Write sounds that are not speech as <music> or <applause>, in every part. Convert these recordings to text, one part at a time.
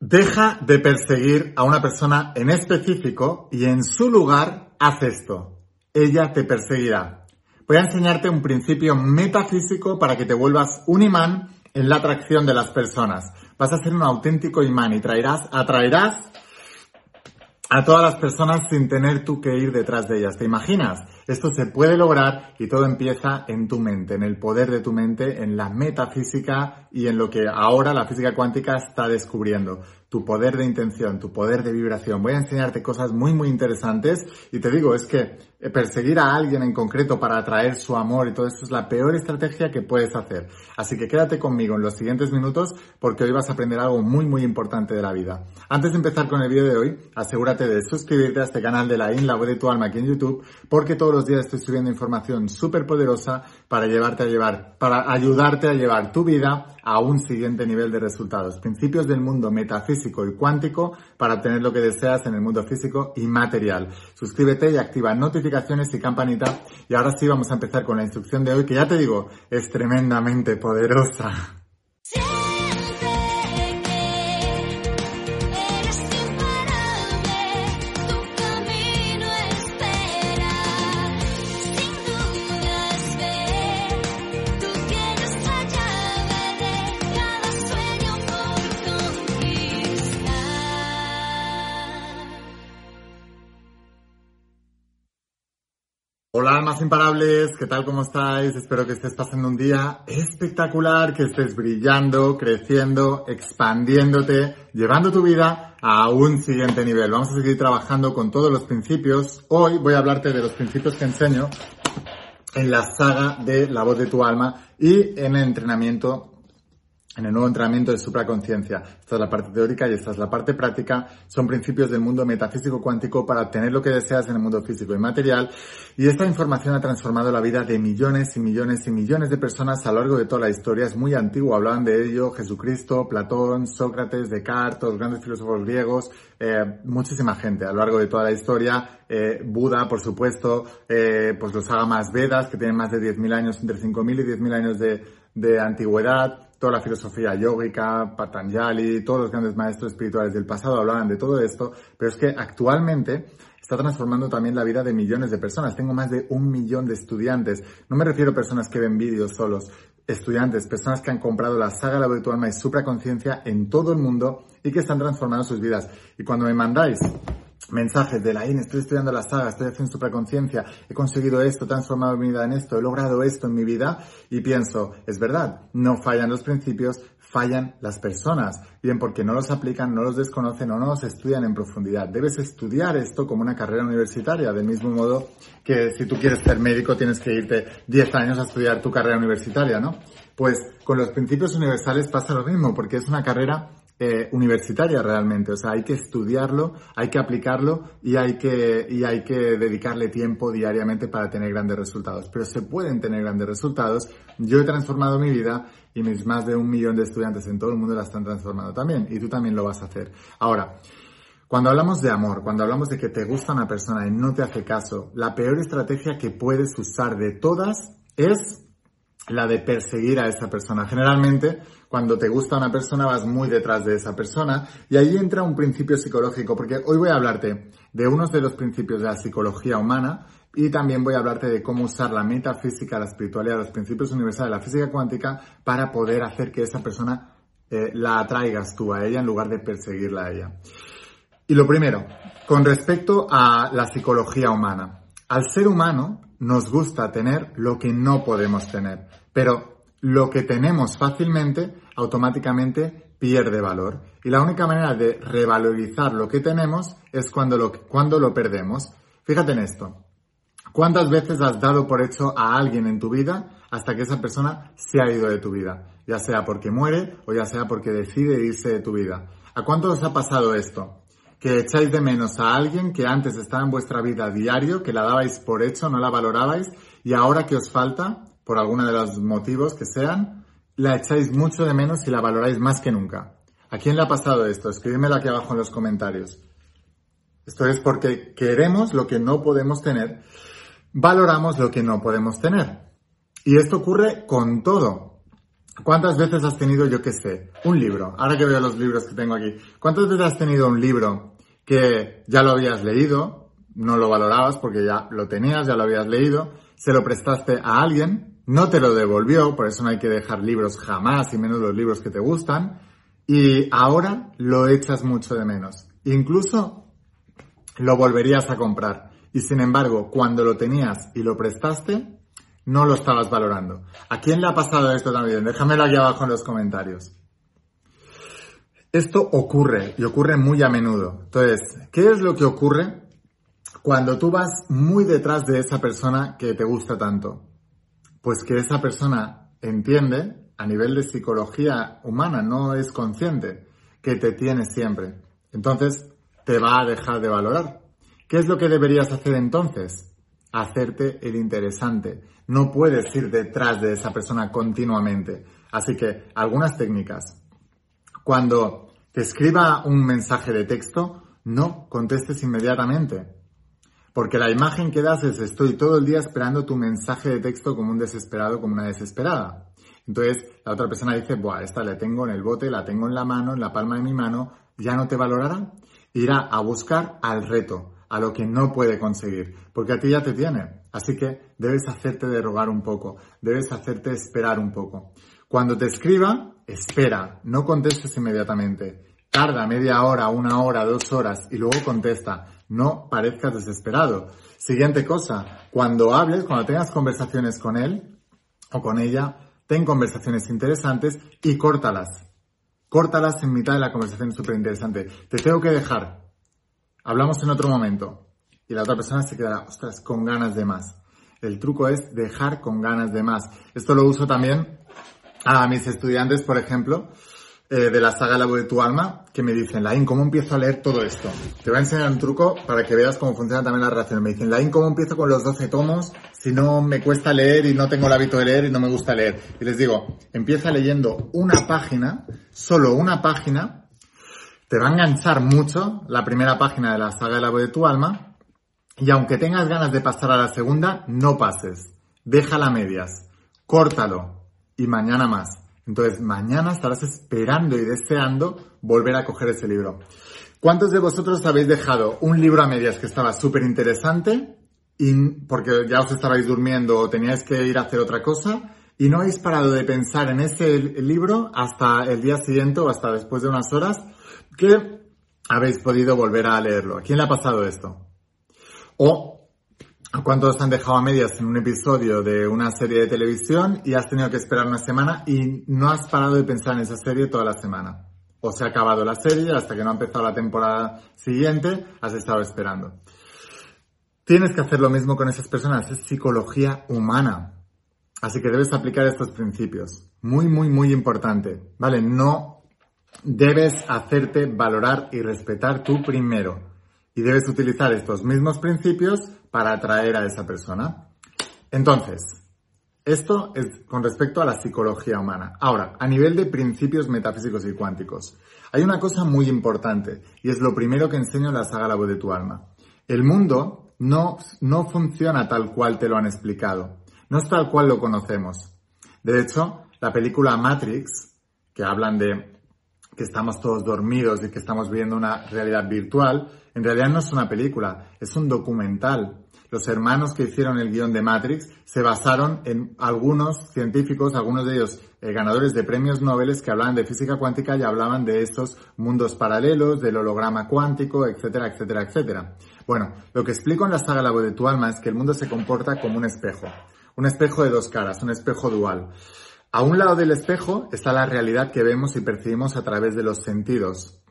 Deja de perseguir a una persona en específico y en su lugar haz esto. Ella te perseguirá. Voy a enseñarte un principio metafísico para que te vuelvas un imán en la atracción de las personas. Vas a ser un auténtico imán y traerás, atraerás a todas las personas sin tener tú que ir detrás de ellas. ¿Te imaginas? Esto se puede lograr y todo empieza en tu mente, en el poder de tu mente, en la metafísica y en lo que ahora la física cuántica está descubriendo. Tu poder de intención, tu poder de vibración. Voy a enseñarte cosas muy, muy interesantes y te digo, es que eh, perseguir a alguien en concreto para atraer su amor y todo eso es la peor estrategia que puedes hacer. Así que quédate conmigo en los siguientes minutos porque hoy vas a aprender algo muy, muy importante de la vida. Antes de empezar con el vídeo de hoy, asegúrate de suscribirte a este canal de la IN, la de tu alma aquí en YouTube, porque todos los días estoy subiendo información súper poderosa para llevarte a llevar, para ayudarte a llevar tu vida a un siguiente nivel de resultados. Principios del mundo metafísico y cuántico para obtener lo que deseas en el mundo físico y material. Suscríbete y activa notificaciones y campanita. Y ahora sí vamos a empezar con la instrucción de hoy que ya te digo, es tremendamente poderosa. Hola almas imparables, ¿qué tal? ¿Cómo estáis? Espero que estés pasando un día espectacular, que estés brillando, creciendo, expandiéndote, llevando tu vida a un siguiente nivel. Vamos a seguir trabajando con todos los principios. Hoy voy a hablarte de los principios que enseño en la saga de la voz de tu alma y en el entrenamiento en el nuevo entrenamiento de supraconciencia. Esta es la parte teórica y esta es la parte práctica. Son principios del mundo metafísico cuántico para obtener lo que deseas en el mundo físico y material. Y esta información ha transformado la vida de millones y millones y millones de personas a lo largo de toda la historia. Es muy antiguo. Hablaban de ello Jesucristo, Platón, Sócrates, Descartes, los grandes filósofos griegos, eh, muchísima gente a lo largo de toda la historia. Eh, Buda, por supuesto, eh, pues los más Vedas, que tienen más de 10.000 años, entre 5.000 y 10.000 años de, de antigüedad toda la filosofía yógica, Patanjali, todos los grandes maestros espirituales del pasado hablaban de todo esto, pero es que actualmente está transformando también la vida de millones de personas. Tengo más de un millón de estudiantes. No me refiero a personas que ven vídeos solos, estudiantes, personas que han comprado la saga La Virtual Alma y Supraconciencia en todo el mundo y que están transformando sus vidas. Y cuando me mandáis mensajes de la IN, estoy estudiando la saga, estoy haciendo supraconciencia, he conseguido esto, he transformado mi vida en esto, he logrado esto en mi vida y pienso, es verdad, no fallan los principios, fallan las personas, bien porque no los aplican, no los desconocen o no los estudian en profundidad. Debes estudiar esto como una carrera universitaria, del mismo modo que si tú quieres ser médico tienes que irte 10 años a estudiar tu carrera universitaria, ¿no? Pues con los principios universales pasa lo mismo, porque es una carrera eh, universitaria realmente. O sea, hay que estudiarlo, hay que aplicarlo y hay que, y hay que dedicarle tiempo diariamente para tener grandes resultados. Pero se pueden tener grandes resultados. Yo he transformado mi vida y mis más de un millón de estudiantes en todo el mundo la están transformando también. Y tú también lo vas a hacer. Ahora, cuando hablamos de amor, cuando hablamos de que te gusta una persona y no te hace caso, la peor estrategia que puedes usar de todas es la de perseguir a esa persona. Generalmente, cuando te gusta una persona, vas muy detrás de esa persona y ahí entra un principio psicológico, porque hoy voy a hablarte de unos de los principios de la psicología humana y también voy a hablarte de cómo usar la metafísica, la espiritualidad, los principios universales de la física cuántica para poder hacer que esa persona eh, la atraigas tú a ella en lugar de perseguirla a ella. Y lo primero, con respecto a la psicología humana. Al ser humano nos gusta tener lo que no podemos tener, pero lo que tenemos fácilmente automáticamente pierde valor. Y la única manera de revalorizar lo que tenemos es cuando lo, cuando lo perdemos. Fíjate en esto. ¿Cuántas veces has dado por hecho a alguien en tu vida hasta que esa persona se ha ido de tu vida? Ya sea porque muere o ya sea porque decide irse de tu vida. ¿A cuánto os ha pasado esto? Que echáis de menos a alguien que antes estaba en vuestra vida diario, que la dabais por hecho, no la valorabais, y ahora que os falta, por alguno de los motivos que sean, la echáis mucho de menos y la valoráis más que nunca. ¿A quién le ha pasado esto? Escríbemelo aquí abajo en los comentarios. Esto es porque queremos lo que no podemos tener, valoramos lo que no podemos tener. Y esto ocurre con todo. ¿Cuántas veces has tenido, yo qué sé, un libro? Ahora que veo los libros que tengo aquí. ¿Cuántas veces has tenido un libro que ya lo habías leído, no lo valorabas porque ya lo tenías, ya lo habías leído, se lo prestaste a alguien, no te lo devolvió, por eso no hay que dejar libros jamás y menos los libros que te gustan, y ahora lo echas mucho de menos. Incluso lo volverías a comprar. Y sin embargo, cuando lo tenías y lo prestaste, no lo estabas valorando. ¿A quién le ha pasado esto también? Déjamelo aquí abajo en los comentarios. Esto ocurre y ocurre muy a menudo. Entonces, ¿qué es lo que ocurre cuando tú vas muy detrás de esa persona que te gusta tanto? Pues que esa persona entiende, a nivel de psicología humana, no es consciente, que te tiene siempre. Entonces, te va a dejar de valorar. ¿Qué es lo que deberías hacer entonces? Hacerte el interesante no puedes ir detrás de esa persona continuamente. Así que algunas técnicas. Cuando te escriba un mensaje de texto, no contestes inmediatamente. Porque la imagen que das es estoy todo el día esperando tu mensaje de texto como un desesperado, como una desesperada. Entonces la otra persona dice, Buah, esta la tengo en el bote, la tengo en la mano, en la palma de mi mano, ya no te valorará. Irá a buscar al reto, a lo que no puede conseguir, porque a ti ya te tiene. Así que debes hacerte derogar un poco, debes hacerte esperar un poco. Cuando te escriba, espera, no contestes inmediatamente. Tarda media hora, una hora, dos horas y luego contesta. No parezcas desesperado. Siguiente cosa, cuando hables, cuando tengas conversaciones con él o con ella, ten conversaciones interesantes y córtalas. Córtalas en mitad de la conversación súper interesante. Te tengo que dejar. Hablamos en otro momento. Y la otra persona se quedará, ostras, con ganas de más. El truco es dejar con ganas de más. Esto lo uso también a mis estudiantes, por ejemplo, eh, de la saga La voz de tu alma, que me dicen, Lain, ¿cómo empiezo a leer todo esto? Te voy a enseñar un truco para que veas cómo funciona también la relación. Me dicen, Lain, ¿cómo empiezo con los 12 tomos si no me cuesta leer y no tengo el hábito de leer y no me gusta leer? Y les digo, empieza leyendo una página, solo una página, te va a enganchar mucho la primera página de la saga del agua de tu alma y aunque tengas ganas de pasar a la segunda, no pases. Déjala a medias. Córtalo. Y mañana más. Entonces, mañana estarás esperando y deseando volver a coger ese libro. ¿Cuántos de vosotros habéis dejado un libro a medias que estaba súper interesante y porque ya os estabais durmiendo o teníais que ir a hacer otra cosa y no habéis parado de pensar en ese libro hasta el día siguiente o hasta después de unas horas que habéis podido volver a leerlo. ¿A quién le ha pasado esto? O ¿a cuántos han dejado a medias en un episodio de una serie de televisión y has tenido que esperar una semana y no has parado de pensar en esa serie toda la semana? O se ha acabado la serie hasta que no ha empezado la temporada siguiente, has estado esperando. Tienes que hacer lo mismo con esas personas, es psicología humana. Así que debes aplicar estos principios. Muy, muy, muy importante. ¿Vale? No debes hacerte valorar y respetar tú primero. Y debes utilizar estos mismos principios para atraer a esa persona. Entonces, esto es con respecto a la psicología humana. Ahora, a nivel de principios metafísicos y cuánticos, hay una cosa muy importante y es lo primero que enseño en la saga La voz de tu alma. El mundo no, no funciona tal cual te lo han explicado. No es tal cual lo conocemos. De hecho, la película Matrix, que hablan de que estamos todos dormidos y que estamos viendo una realidad virtual, en realidad no es una película, es un documental. Los hermanos que hicieron el guion de Matrix se basaron en algunos científicos, algunos de ellos eh, ganadores de premios Nobel que hablaban de física cuántica y hablaban de estos mundos paralelos, del holograma cuántico, etcétera, etcétera, etcétera. Bueno, lo que explico en la saga La voz de tu alma es que el mundo se comporta como un espejo. Un espejo de dos caras, un espejo dual. A un lado del espejo está la realidad que vemos y percibimos a través de los sentidos,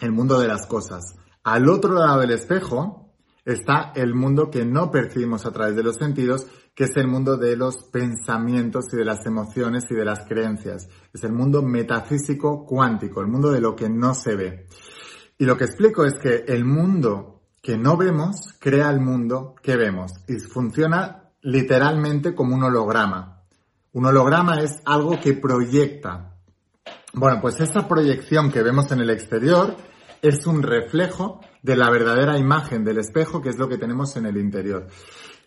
el mundo de las cosas. Al otro lado del espejo está el mundo que no percibimos a través de los sentidos, que es el mundo de los pensamientos y de las emociones y de las creencias. Es el mundo metafísico cuántico, el mundo de lo que no se ve. Y lo que explico es que el mundo que no vemos crea el mundo que vemos y funciona literalmente como un holograma. Un holograma es algo que proyecta. Bueno, pues esa proyección que vemos en el exterior es un reflejo de la verdadera imagen del espejo, que es lo que tenemos en el interior.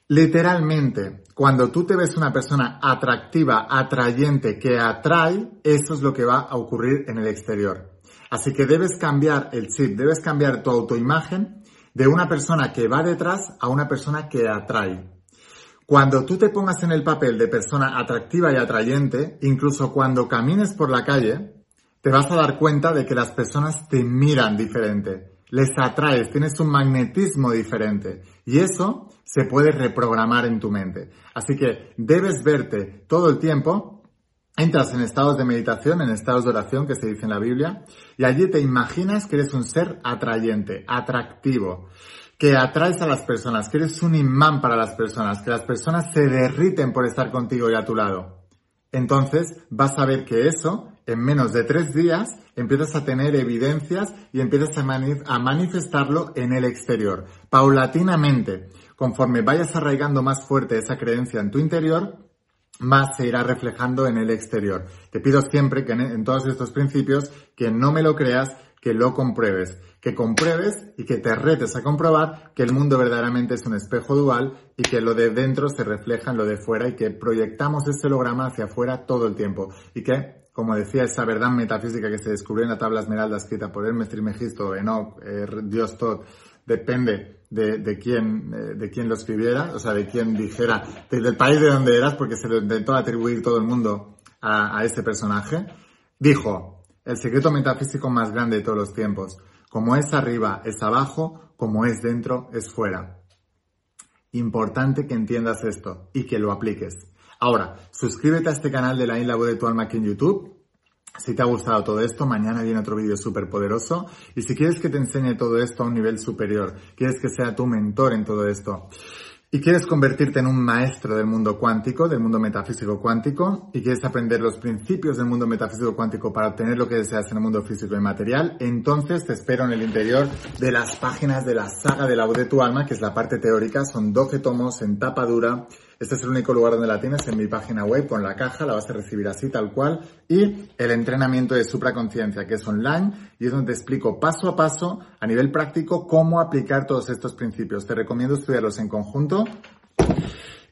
Literalmente, cuando tú te ves una persona atractiva, atrayente, que atrae, eso es lo que va a ocurrir en el exterior. Así que debes cambiar el chip, debes cambiar tu autoimagen de una persona que va detrás a una persona que atrae. Cuando tú te pongas en el papel de persona atractiva y atrayente, incluso cuando camines por la calle, te vas a dar cuenta de que las personas te miran diferente, les atraes, tienes un magnetismo diferente y eso se puede reprogramar en tu mente. Así que debes verte todo el tiempo Entras en estados de meditación, en estados de oración que se dice en la Biblia, y allí te imaginas que eres un ser atrayente, atractivo, que atraes a las personas, que eres un imán para las personas, que las personas se derriten por estar contigo y a tu lado. Entonces vas a ver que eso, en menos de tres días, empiezas a tener evidencias y empiezas a, manifestarlo en el exterior, paulatinamente. Conforme vayas arraigando más fuerte esa creencia en tu interior, más se irá reflejando en el exterior. Te pido siempre que en, todos estos principios que no me lo creas, que lo compruebes, que compruebes y que te retes a comprobar que el mundo verdaderamente es un espejo dual y que lo de dentro se refleja en lo de fuera y que proyectamos ese holograma hacia afuera todo el tiempo. Y que como decía, esa verdad metafísica que se descubrió en la tabla esmeralda escrita por Hermes Trismegisto, Enoch, eh, Dios Tot, depende de, de quién, eh, de quién lo escribiera, o sea, de quién dijera, del país de donde eras, porque se lo intentó atribuir todo el mundo a, a este personaje, dijo, el secreto metafísico más grande de todos los tiempos, como es arriba, es abajo, como es dentro, es fuera. Importante que entiendas esto y que lo apliques. Ahora, suscríbete a este canal de la Isla de tu alma aquí en YouTube si te ha gustado todo esto, mañana viene otro vídeo súper poderoso. Y si quieres que te enseñe todo esto a un nivel superior, quieres que sea tu mentor en todo esto, y quieres convertirte en un maestro del mundo cuántico, del mundo metafísico cuántico, y quieres aprender los principios del mundo metafísico cuántico para obtener lo que deseas en el mundo físico y material, entonces te espero en el interior de las páginas de la saga de la voz de tu alma, que es la parte teórica, son 12 tomos en tapa dura, este es el único lugar donde la tienes en mi página web, con la caja, la vas a recibir así tal cual. Y el entrenamiento de supraconciencia, que es online y es donde te explico paso a paso, a nivel práctico, cómo aplicar todos estos principios. Te recomiendo estudiarlos en conjunto.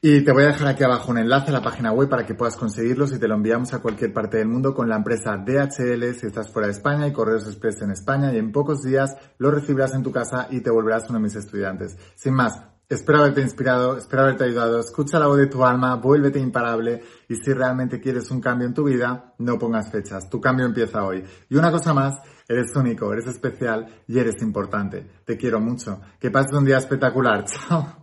Y te voy a dejar aquí abajo un enlace a la página web para que puedas conseguirlos y te lo enviamos a cualquier parte del mundo con la empresa DHL si estás fuera de España y Correos Express en España y en pocos días lo recibirás en tu casa y te volverás uno de mis estudiantes. Sin más, Espero haberte inspirado, espero haberte ayudado. Escucha la voz de tu alma, vuélvete imparable y si realmente quieres un cambio en tu vida, no pongas fechas. Tu cambio empieza hoy. Y una cosa más, eres único, eres especial y eres importante. Te quiero mucho. Que pases un día espectacular. <laughs> Chao.